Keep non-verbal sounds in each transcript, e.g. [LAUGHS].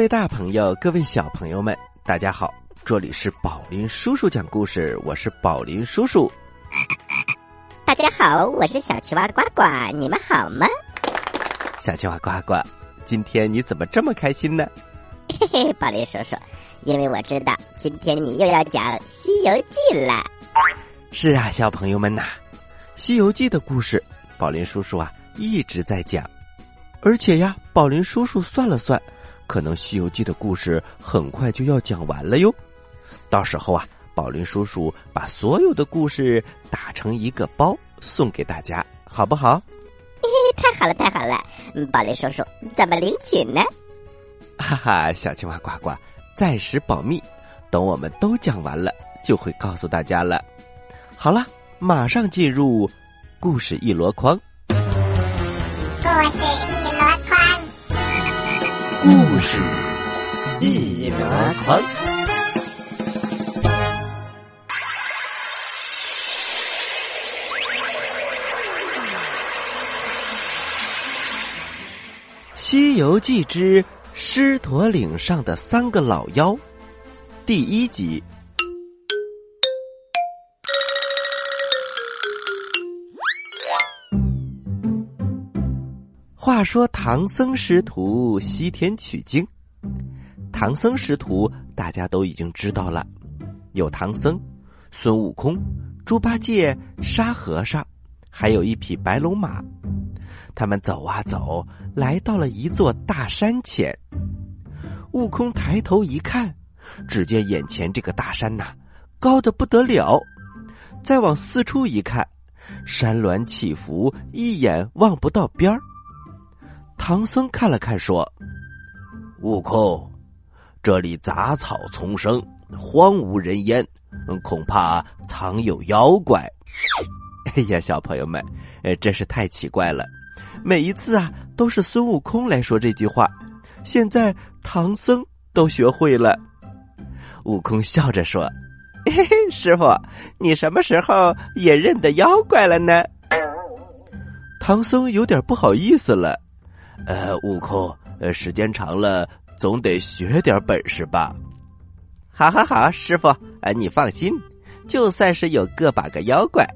各位大朋友，各位小朋友们，大家好！这里是宝林叔叔讲故事，我是宝林叔叔。大家好，我是小青蛙呱呱，你们好吗？小青蛙呱呱，今天你怎么这么开心呢？嘿嘿，宝林叔叔，因为我知道今天你又要讲《西游记》了。是啊，小朋友们呐，《西游记》的故事，宝林叔叔啊一直在讲，而且呀，宝林叔叔算了算，可能《西游记》的故事很快就要讲完了哟。到时候啊，宝林叔叔把所有的故事打成一个包送给大家，好不好？嘿嘿，太好了，太好了！宝林叔叔怎么领取呢？哈哈，小青蛙呱呱，暂时保密，等我们都讲完了，就会告诉大家了。好了，马上进入故事一箩筐。是一箩筐。《西游记之狮驼岭上的三个老妖》第一集。话说唐僧师徒西天取经，唐僧师徒大家都已经知道了，有唐僧、孙悟空、猪八戒、沙和尚，还有一匹白龙马。他们走啊走，来到了一座大山前。悟空抬头一看，只见眼前这个大山呐，高的不得了。再往四处一看，山峦起伏，一眼望不到边儿。唐僧看了看，说：“悟空，这里杂草丛生，荒无人烟，恐怕藏有妖怪。[LAUGHS] ”哎呀，小朋友们，呃，真是太奇怪了。每一次啊，都是孙悟空来说这句话，现在唐僧都学会了。悟空笑着说：“嘿嘿，师傅，你什么时候也认得妖怪了呢？”唐僧有点不好意思了。呃，悟空，呃，时间长了，总得学点本事吧。好好好，师傅，呃，你放心，就算是有个把个妖怪，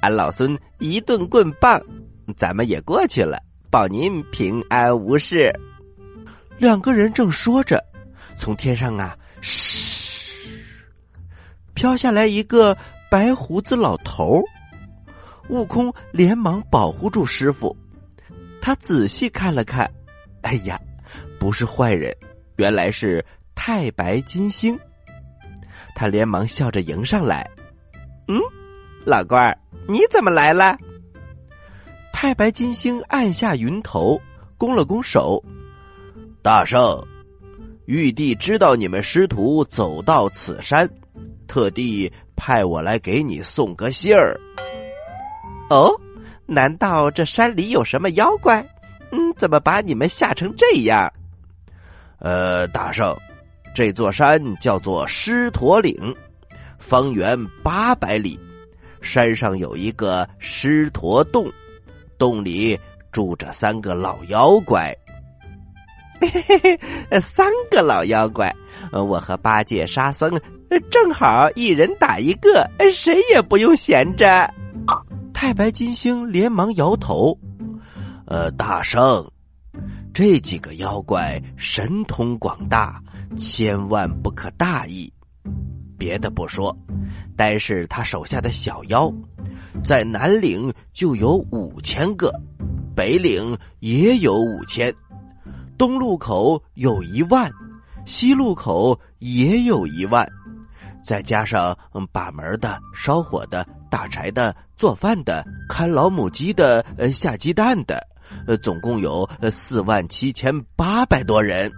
俺老孙一顿棍棒。咱们也过去了，保您平安无事。两个人正说着，从天上啊，嘘，飘下来一个白胡子老头。悟空连忙保护住师傅，他仔细看了看，哎呀，不是坏人，原来是太白金星。他连忙笑着迎上来，嗯，老官儿，你怎么来了？太白金星按下云头，拱了拱手：“大圣，玉帝知道你们师徒走到此山，特地派我来给你送个信儿。哦，难道这山里有什么妖怪？嗯，怎么把你们吓成这样？呃，大圣，这座山叫做狮驼岭，方圆八百里，山上有一个狮驼洞。”洞里住着三个老妖怪，嘿嘿嘿，三个老妖怪，我和八戒、沙僧正好一人打一个，谁也不用闲着。太白金星连忙摇头：“呃，大圣，这几个妖怪神通广大，千万不可大意。别的不说，单是他手下的小妖。”在南岭就有五千个，北岭也有五千，东路口有一万，西路口也有一万，再加上把门的、烧火的、打柴的、做饭的、看老母鸡的、呃下鸡蛋的，呃，总共有四万七千八百多人。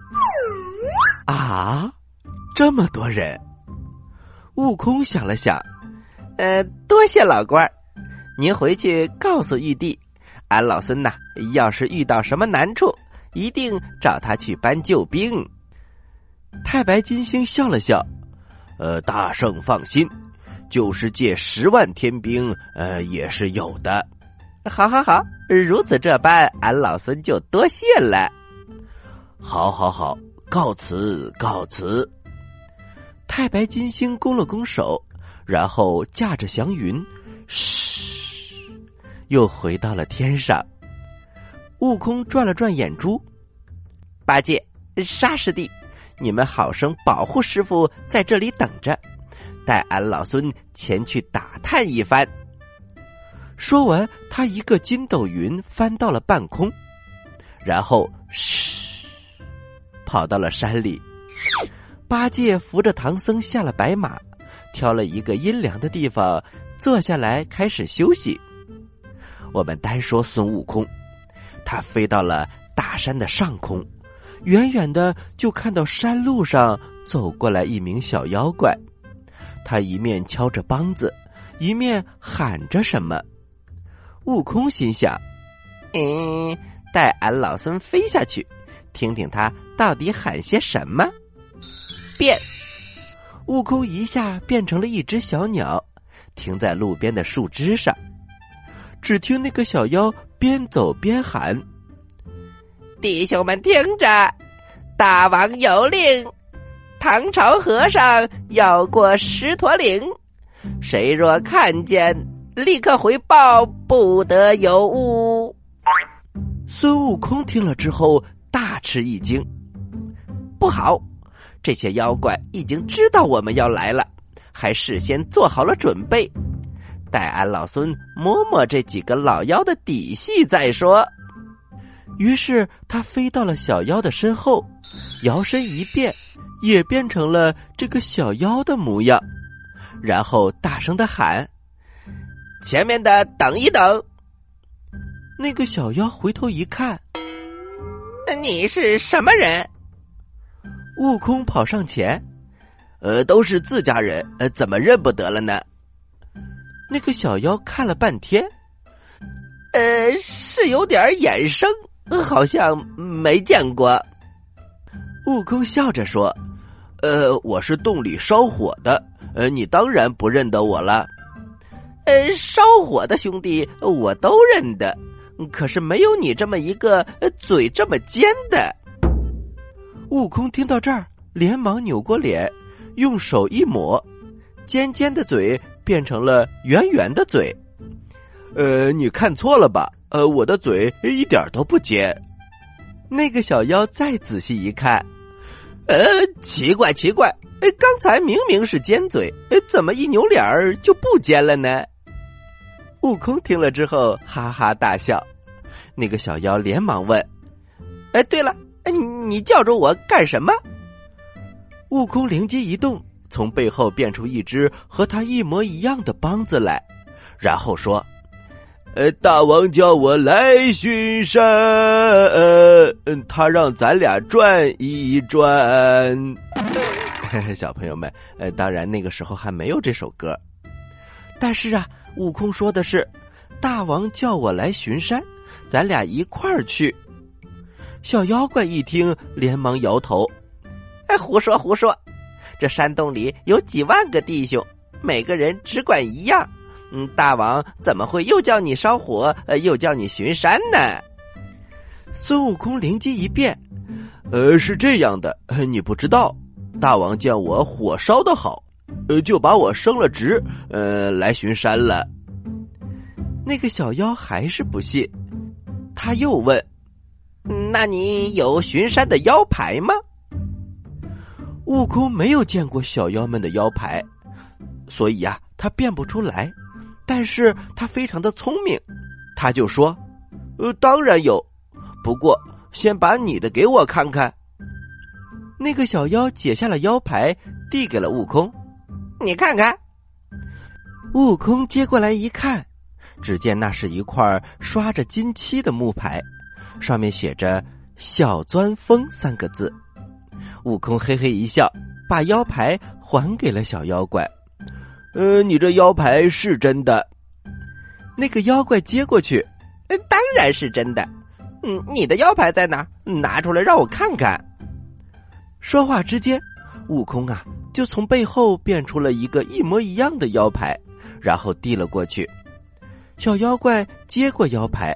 啊，这么多人！悟空想了想，呃，多谢老官儿。您回去告诉玉帝，俺老孙呐，要是遇到什么难处，一定找他去搬救兵。太白金星笑了笑，呃，大圣放心，就是借十万天兵，呃，也是有的。好，好，好，如此这般，俺老孙就多谢了。好，好，好，告辞，告辞。太白金星拱了拱手，然后驾着祥云，嘘，又回到了天上。悟空转了转眼珠，八戒、沙师弟，你们好生保护师傅在这里等着，带俺老孙前去打探一番。说完，他一个筋斗云翻到了半空，然后嘘，跑到了山里。八戒扶着唐僧下了白马，挑了一个阴凉的地方坐下来开始休息。我们单说孙悟空，他飞到了大山的上空，远远的就看到山路上走过来一名小妖怪，他一面敲着梆子，一面喊着什么。悟空心想：“嗯，带俺老孙飞下去，听听他到底喊些什么。”变，悟空一下变成了一只小鸟，停在路边的树枝上。只听那个小妖边走边喊：“弟兄们听着，大王有令，唐朝和尚要过狮驼岭，谁若看见。”立刻回报，不得有误。孙悟空听了之后大吃一惊，不好，这些妖怪已经知道我们要来了，还事先做好了准备。待俺老孙摸摸这几个老妖的底细再说。于是他飞到了小妖的身后，摇身一变，也变成了这个小妖的模样，然后大声的喊。前面的等一等。那个小妖回头一看，你是什么人？悟空跑上前，呃，都是自家人，呃，怎么认不得了呢？那个小妖看了半天，呃，是有点眼生，好像没见过。悟空笑着说：“呃，我是洞里烧火的，呃，你当然不认得我了。”呃，烧火的兄弟我都认得，可是没有你这么一个嘴这么尖的。悟空听到这儿，连忙扭过脸，用手一抹，尖尖的嘴变成了圆圆的嘴。呃，你看错了吧？呃，我的嘴一点都不尖。那个小妖再仔细一看，呃，奇怪奇怪，刚才明明是尖嘴，怎么一扭脸儿就不尖了呢？悟空听了之后哈哈大笑，那个小妖连忙问：“哎，对了，你叫着我干什么？”悟空灵机一动，从背后变出一只和他一模一样的梆子来，然后说：“呃，大王叫我来巡山，呃他让咱俩转一转。”小朋友们，呃，当然那个时候还没有这首歌，但是啊。悟空说的是：“大王叫我来巡山，咱俩一块儿去。”小妖怪一听，连忙摇头：“哎，胡说胡说！这山洞里有几万个弟兄，每个人只管一样。嗯，大王怎么会又叫你烧火，又叫你巡山呢？”孙悟空灵机一变：“呃，是这样的，你不知道，大王见我火烧的好。”呃，就把我升了职，呃，来巡山了。那个小妖还是不信，他又问：“那你有巡山的腰牌吗？”悟空没有见过小妖们的腰牌，所以呀，他变不出来。但是他非常的聪明，他就说：“呃，当然有，不过先把你的给我看看。”那个小妖解下了腰牌，递给了悟空。你看看，悟空接过来一看，只见那是一块刷着金漆的木牌，上面写着“小钻风”三个字。悟空嘿嘿一笑，把腰牌还给了小妖怪。呃，你这腰牌是真的？那个妖怪接过去，当然是真的。嗯，你的腰牌在哪？拿出来让我看看。说话之间，悟空啊。就从背后变出了一个一模一样的腰牌，然后递了过去。小妖怪接过腰牌，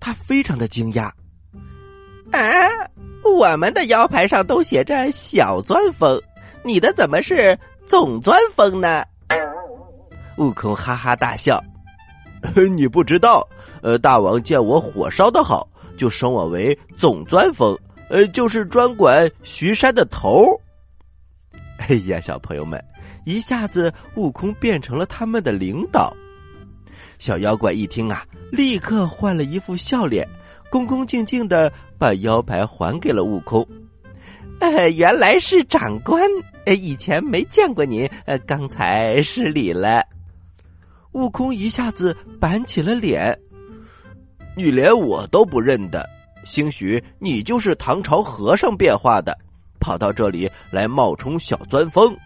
他非常的惊讶：“啊，我们的腰牌上都写着小钻风，你的怎么是总钻风呢？”悟空哈哈大笑：“ [LAUGHS] 你不知道，呃，大王见我火烧的好，就升我为总钻风，呃，就是专管巡山的头。”哎呀，小朋友们，一下子悟空变成了他们的领导。小妖怪一听啊，立刻换了一副笑脸，恭恭敬敬的把腰牌还给了悟空。呃，原来是长官，呃，以前没见过您，呃，刚才失礼了。悟空一下子板起了脸，你连我都不认得，兴许你就是唐朝和尚变化的，跑到这里来冒充小钻风。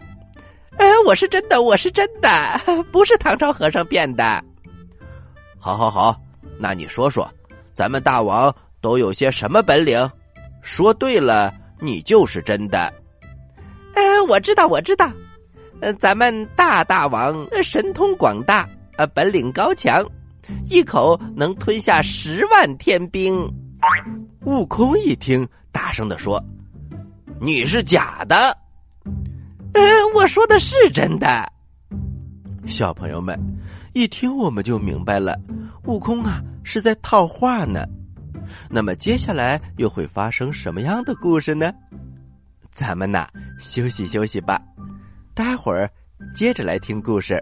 哎，我是真的，我是真的，[LAUGHS] 不是唐朝和尚变的。好，好，好，那你说说，咱们大王都有些什么本领？说对了，你就是真的。哎，我知道，我知道，呃，咱们大大王神通广大。呃，本领高强，一口能吞下十万天兵。悟空一听，大声的说：“你是假的。”呃，我说的是真的。小朋友们，一听我们就明白了，悟空啊是在套话呢。那么接下来又会发生什么样的故事呢？咱们呐休息休息吧，待会儿接着来听故事。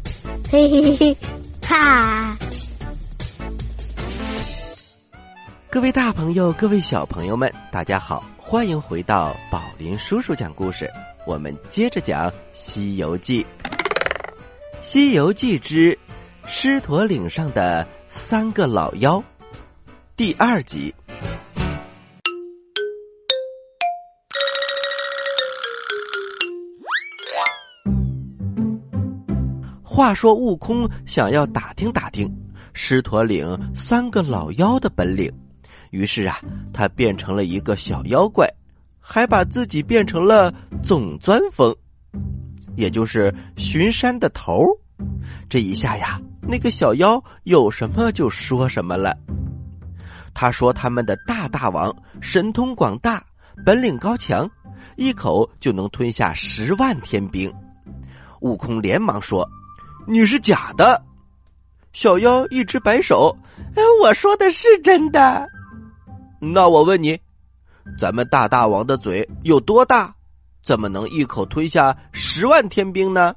嘿嘿嘿，哈！各位大朋友，各位小朋友们，大家好，欢迎回到宝林叔叔讲故事。我们接着讲《西游记》。《西游记之狮驼岭上的三个老妖》第二集。话说，悟空想要打听打听狮驼岭三个老妖的本领，于是啊，他变成了一个小妖怪，还把自己变成了总钻风，也就是巡山的头。这一下呀，那个小妖有什么就说什么了。他说他们的大大王神通广大，本领高强，一口就能吞下十万天兵。悟空连忙说。你是假的，小妖一直摆手。哎，我说的是真的。那我问你，咱们大大王的嘴有多大？怎么能一口吞下十万天兵呢？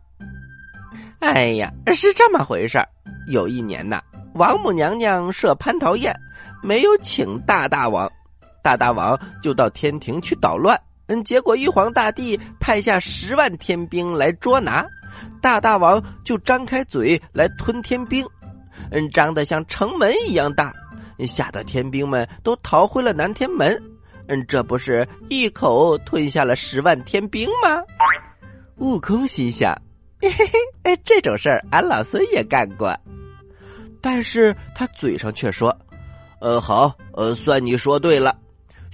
哎呀，是这么回事有一年呐，王母娘娘设蟠桃宴，没有请大大王，大大王就到天庭去捣乱。嗯，结果玉皇大帝派下十万天兵来捉拿。大大王就张开嘴来吞天兵，嗯，张得像城门一样大，吓得天兵们都逃回了南天门。嗯，这不是一口吞下了十万天兵吗？悟空心想：嘿嘿嘿，这种事儿俺老孙也干过。但是他嘴上却说：“呃，好，呃，算你说对了。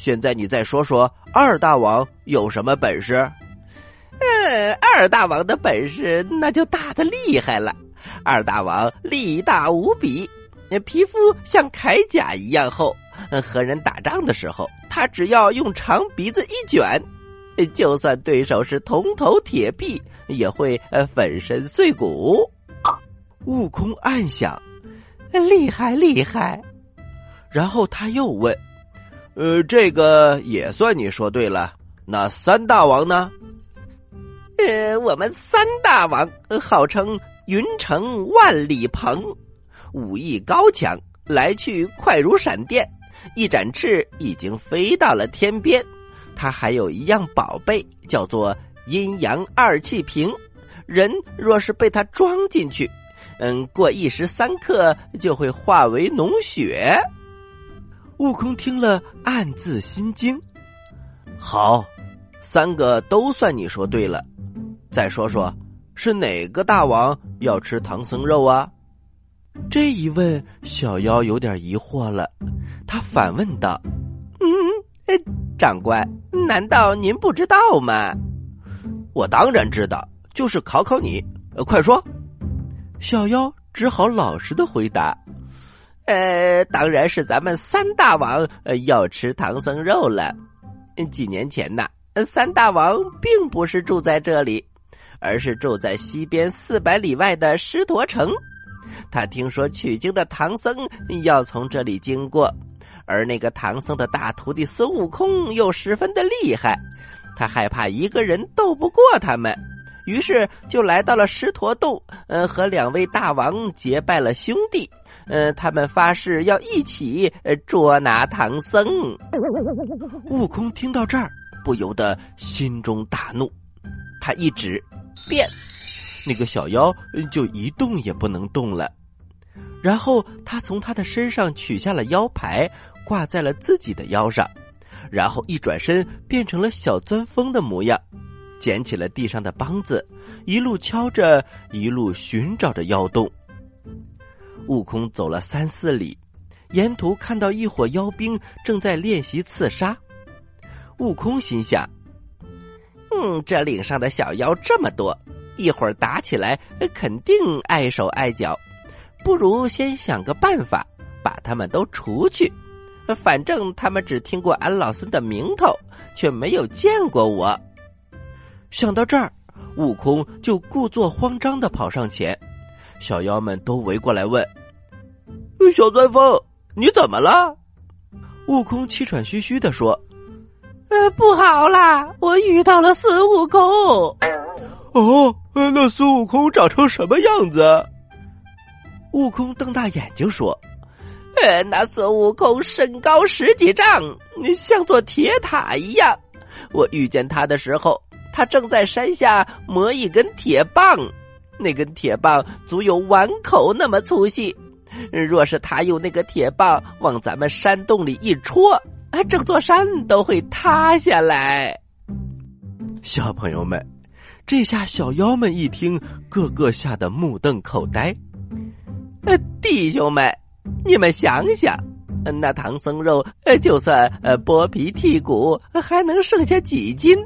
现在你再说说二大王有什么本事？”呃，二大王的本事那就大的厉害了。二大王力大无比，皮肤像铠甲一样厚。和人打仗的时候，他只要用长鼻子一卷，就算对手是铜头铁臂，也会粉身碎骨。悟空暗想：厉害厉害。然后他又问：“呃，这个也算你说对了。那三大王呢？呃，我们三大王号称云城万里鹏，武艺高强，来去快如闪电，一展翅已经飞到了天边。他还有一样宝贝，叫做阴阳二气瓶，人若是被他装进去，嗯，过一时三刻就会化为脓血。悟空听了，暗自心惊。好，三个都算你说对了。再说说，是哪个大王要吃唐僧肉啊？这一问，小妖有点疑惑了。他反问道：“嗯，长官，难道您不知道吗？”我当然知道，就是考考你。快说！小妖只好老实的回答。呃，当然是咱们三大王要吃唐僧肉了。几年前呐，三大王并不是住在这里，而是住在西边四百里外的狮驼城。他听说取经的唐僧要从这里经过，而那个唐僧的大徒弟孙悟空又十分的厉害，他害怕一个人斗不过他们，于是就来到了狮驼洞，呃，和两位大王结拜了兄弟。呃，他们发誓要一起捉拿唐僧。悟空听到这儿，不由得心中大怒，他一指变，那个小妖就一动也不能动了。然后他从他的身上取下了腰牌，挂在了自己的腰上，然后一转身变成了小钻风的模样，捡起了地上的梆子，一路敲着，一路寻找着妖洞。悟空走了三四里，沿途看到一伙妖兵正在练习刺杀。悟空心想：“嗯，这岭上的小妖这么多，一会儿打起来肯定碍手碍脚，不如先想个办法把他们都除去。反正他们只听过俺老孙的名头，却没有见过我。”想到这儿，悟空就故作慌张的跑上前，小妖们都围过来问。小钻风，你怎么了？悟空气喘吁吁的说：“呃，不好啦，我遇到了孙悟空。”哦，那孙悟空长成什么样子？悟空瞪大眼睛说：“呃，那孙悟空身高十几丈，像座铁塔一样。我遇见他的时候，他正在山下磨一根铁棒，那根铁棒足有碗口那么粗细。”若是他用那个铁棒往咱们山洞里一戳，整座山都会塌下来。小朋友们，这下小妖们一听，个个吓得目瞪口呆。呃，弟兄们，你们想想，那唐僧肉，就算呃剥皮剔骨，还能剩下几斤？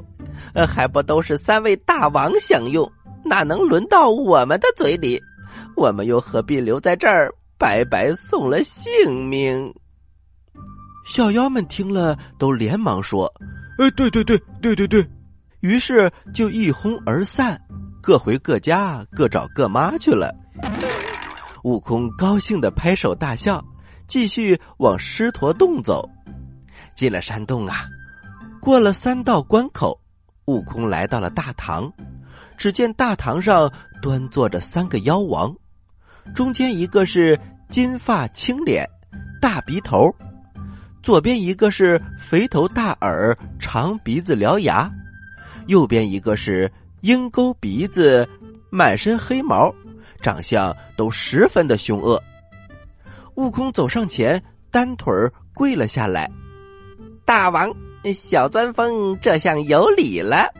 呃，还不都是三位大王享用？哪能轮到我们的嘴里？我们又何必留在这儿？白白送了性命，小妖们听了都连忙说：“哎，对对对对对对！”于是就一哄而散，各回各家，各找各妈去了。悟空高兴的拍手大笑，继续往狮驼洞走。进了山洞啊，过了三道关口，悟空来到了大堂。只见大堂上端坐着三个妖王。中间一个是金发青脸、大鼻头，左边一个是肥头大耳、长鼻子獠牙，右边一个是鹰钩鼻子、满身黑毛，长相都十分的凶恶。悟空走上前，单腿跪了下来：“大王，小钻风这下有礼了。”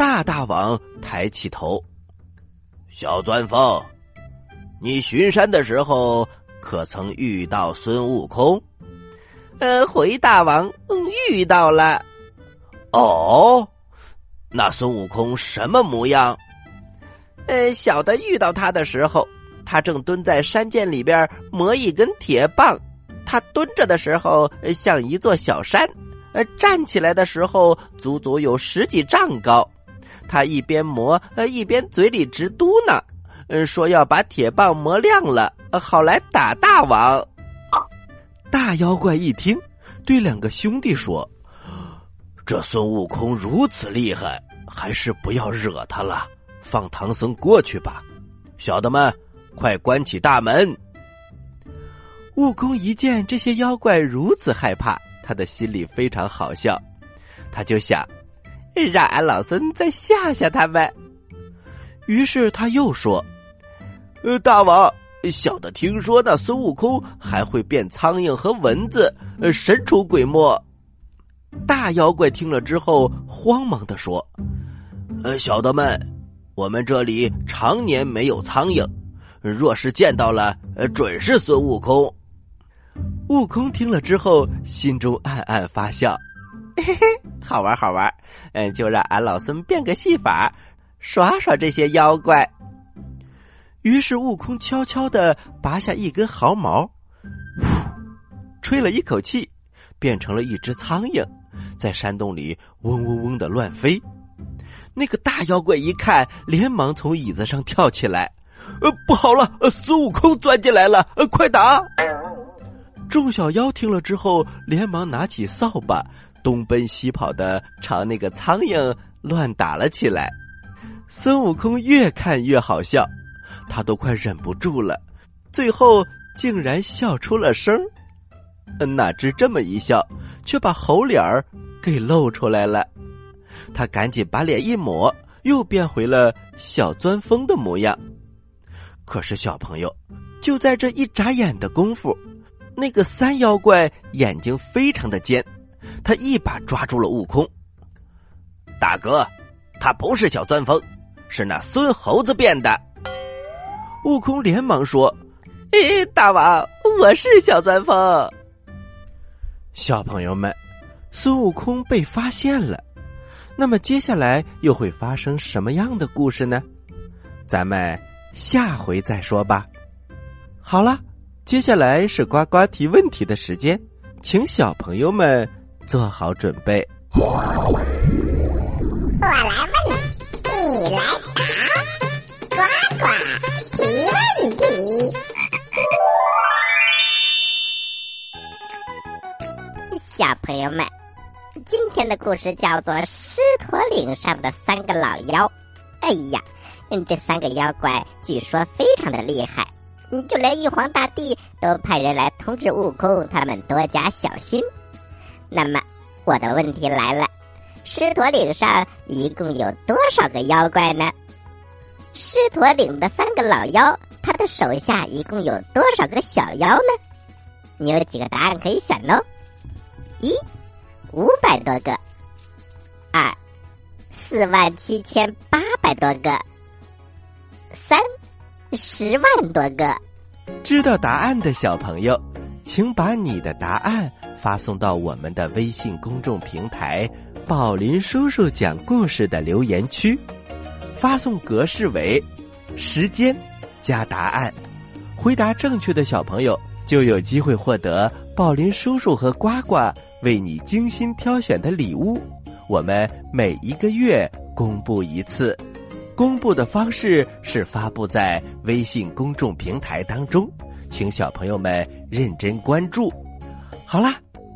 大大王抬起头：“小钻风。”你巡山的时候，可曾遇到孙悟空？呃，回大王，嗯遇到了。哦，那孙悟空什么模样？呃，小的遇到他的时候，他正蹲在山涧里边磨一根铁棒。他蹲着的时候像一座小山，呃，站起来的时候足足有十几丈高。他一边磨，呃，一边嘴里直嘟囔。嗯，说要把铁棒磨亮了，好来打大王。大妖怪一听，对两个兄弟说：“这孙悟空如此厉害，还是不要惹他了，放唐僧过去吧。小的们，快关起大门。”悟空一见这些妖怪如此害怕，他的心里非常好笑，他就想让俺老孙再吓吓他们。于是他又说：“呃，大王，小的听说那孙悟空还会变苍蝇和蚊子，呃，神出鬼没。”大妖怪听了之后，慌忙的说：“呃，小的们，我们这里常年没有苍蝇，若是见到了，呃，准是孙悟空。”悟空听了之后，心中暗暗发笑，嘿嘿，好玩好玩，嗯，就让俺老孙变个戏法，耍耍这些妖怪。于是悟空悄悄的拔下一根毫毛，吹了一口气，变成了一只苍蝇，在山洞里嗡嗡嗡的乱飞。那个大妖怪一看，连忙从椅子上跳起来，呃，不好了，孙悟空钻进来了，呃，快打！众小妖听了之后，连忙拿起扫把，东奔西跑的朝那个苍蝇乱打了起来。孙悟空越看越好笑，他都快忍不住了，最后竟然笑出了声哪知这么一笑，却把猴脸儿给露出来了。他赶紧把脸一抹，又变回了小钻风的模样。可是小朋友，就在这一眨眼的功夫。那个三妖怪眼睛非常的尖，他一把抓住了悟空。大哥，他不是小钻风，是那孙猴子变的。悟空连忙说：“诶，大王，我是小钻风。”小朋友们，孙悟空被发现了，那么接下来又会发生什么样的故事呢？咱们下回再说吧。好了。接下来是呱呱提问题的时间，请小朋友们做好准备。我来问，你来答，呱呱提问题。小朋友们，今天的故事叫做《狮驼岭上的三个老妖》。哎呀，这三个妖怪据说非常的厉害。就连玉皇大帝都派人来通知悟空，他们多加小心。那么，我的问题来了：狮驼岭上一共有多少个妖怪呢？狮驼岭的三个老妖，他的手下一共有多少个小妖呢？你有几个答案可以选哦？一，五百多个；二，四万七千八百多个；三。十万多个，知道答案的小朋友，请把你的答案发送到我们的微信公众平台“宝林叔叔讲故事”的留言区，发送格式为时间加答案，回答正确的小朋友就有机会获得宝林叔叔和呱呱为你精心挑选的礼物。我们每一个月公布一次。公布的方式是发布在微信公众平台当中，请小朋友们认真关注。好啦，